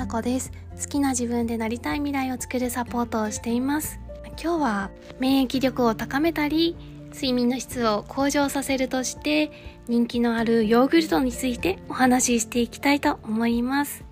さこです。好きな自分でなりたい未来を作るサポートをしています。今日は免疫力を高めたり睡眠の質を向上させるとして人気のあるヨーグルトについてお話ししていきたいと思います。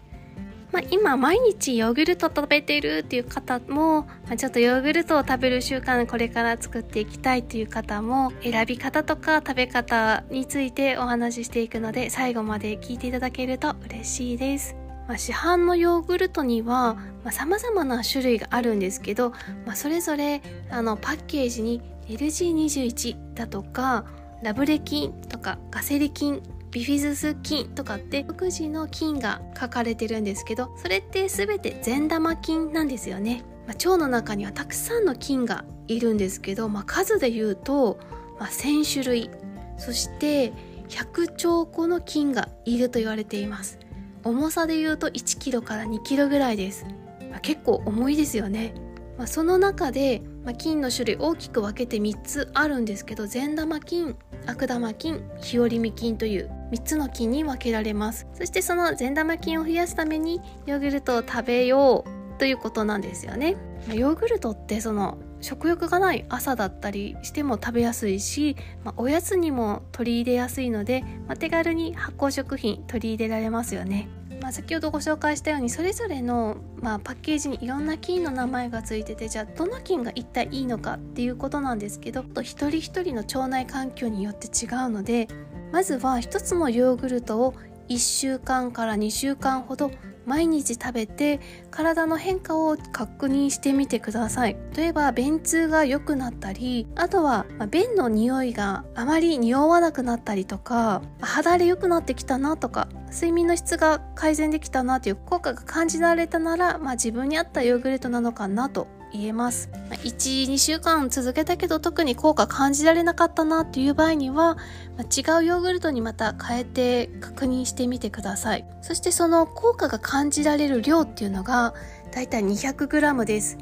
まあ、今毎日ヨーグルト食べてるっていう方も、ま、ちょっとヨーグルトを食べる習慣これから作っていきたいという方も選び方とか食べ方についてお話ししていくので最後まで聞いていただけると嬉しいです。まあ、市販のヨーグルトにはさまざ、まな種類があるんですけど、まあ、それぞれあのパッケージに LG21 だとかラブレ菌とかガセリ菌ビフィズス菌とかって独自の菌が書かれてるんですけどそれって全て善玉菌なんですよね、まあ、腸の中にはたくさんの菌がいるんですけど、まあ、数で言うと、まあ、1000種類そして100兆個の菌がいると言われています。重さで言うと1キロから2キロぐらいです、まあ、結構重いですよね、まあ、その中で、まあ、菌の種類大きく分けて3つあるんですけど善玉菌悪玉菌日和見菌という3つの菌に分けられます。そしてその善玉菌を増やすためにヨーグルトを食べようということなんですよね。ヨーグルトってその食欲がない朝だったりしても食べやすいし、まあ、おやつにも取り入れやすいので、まあ、手軽に発酵食品取り入れられますよね。まあ、先ほどご紹介したようにそれぞれの、まあ、パッケージにいろんな菌の名前がついててじゃあどの菌が一体いいのかっていうことなんですけどと一人一人の腸内環境によって違うのでまずは一つのヨーグルトを1週間から2週間ほど毎日食べて体の変化を確認してみてください。例えば便通が良くなったりあとは、便の匂いがあまり匂わなくなったりとか肌荒れ良くなってきたなとか睡眠の質が改善できたなという効果が感じられたなら、まあ、自分に合ったヨーグルトなのかなと言えます。1、2週間続けたけど特に効果感じられなかったなっていう場合には、ま違うヨーグルトにまた変えて確認してみてください。そしてその効果が感じられる量っていうのがだいたい 200g です。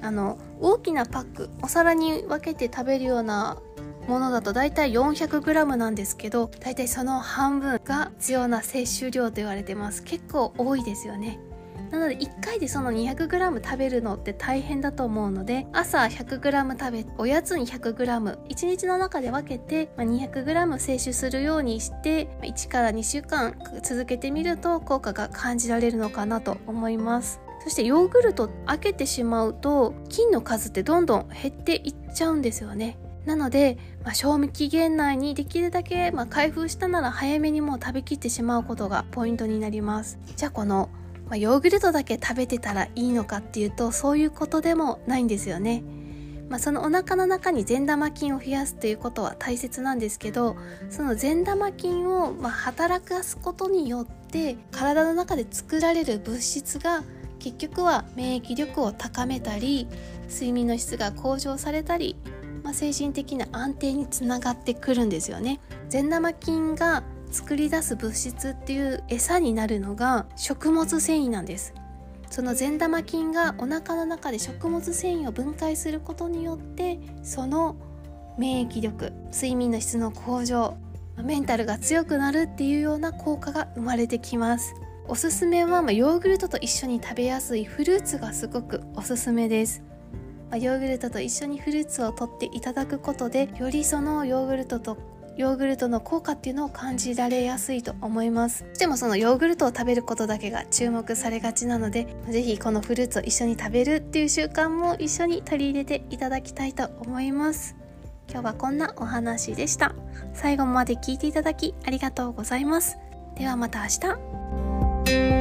あの大きなパックお皿に分けて食べるようなものだと大体 400g なんですけど大体その半分が必要な摂取量と言われてます結構多いですよねなので1回でその 200g 食べるのって大変だと思うので朝 100g 食べおやつに 100g1 日の中で分けて 200g 摂取するようにして1から2週間続けてみると効果が感じられるのかなと思います。そしてヨーグルト開けてしまうと菌の数ってどんどん減っていっちゃうんですよね。なので、まあ、賞味期限内にできるだけ、まあ、開封したなら早めにもう食べきってしまうことがポイントになります。じゃあこのまあ、ヨーグルトだけ食べてたらいいのかっていうとそういうことでもないんですよね。まあ、そのお腹の中に善玉菌を増やすということは大切なんですけどその善玉菌をま働かすことによって体の中で作られる物質が結局は免疫力を高めたり睡眠の質が向上されたり、まあ、精神的な安定につながってくるんですよね。善玉菌が作り出す物質っていう餌になるのが食物繊維なんです。その善玉菌がお腹の中で食物繊維を分解することによってその免疫力睡眠の質の向上メンタルが強くなるっていうような効果が生まれてきます。おすすめは、ヨーグルトと一緒に食べやすいフルーツがすごくおすすめです、ヨーグルトと一緒にフルーツを取っていただくことでよりそのヨーグルトとヨーグルトの効果っていうのを感じられやすいと思います。でもそのヨーグルトを食べることだけが注目されがちなので是非このフルーツを一緒に食べるっていう習慣も一緒に取り入れていただきたいと思います。今日はこんなお話でした。最後まで聞いていただきありがとうございます。ではまた明日。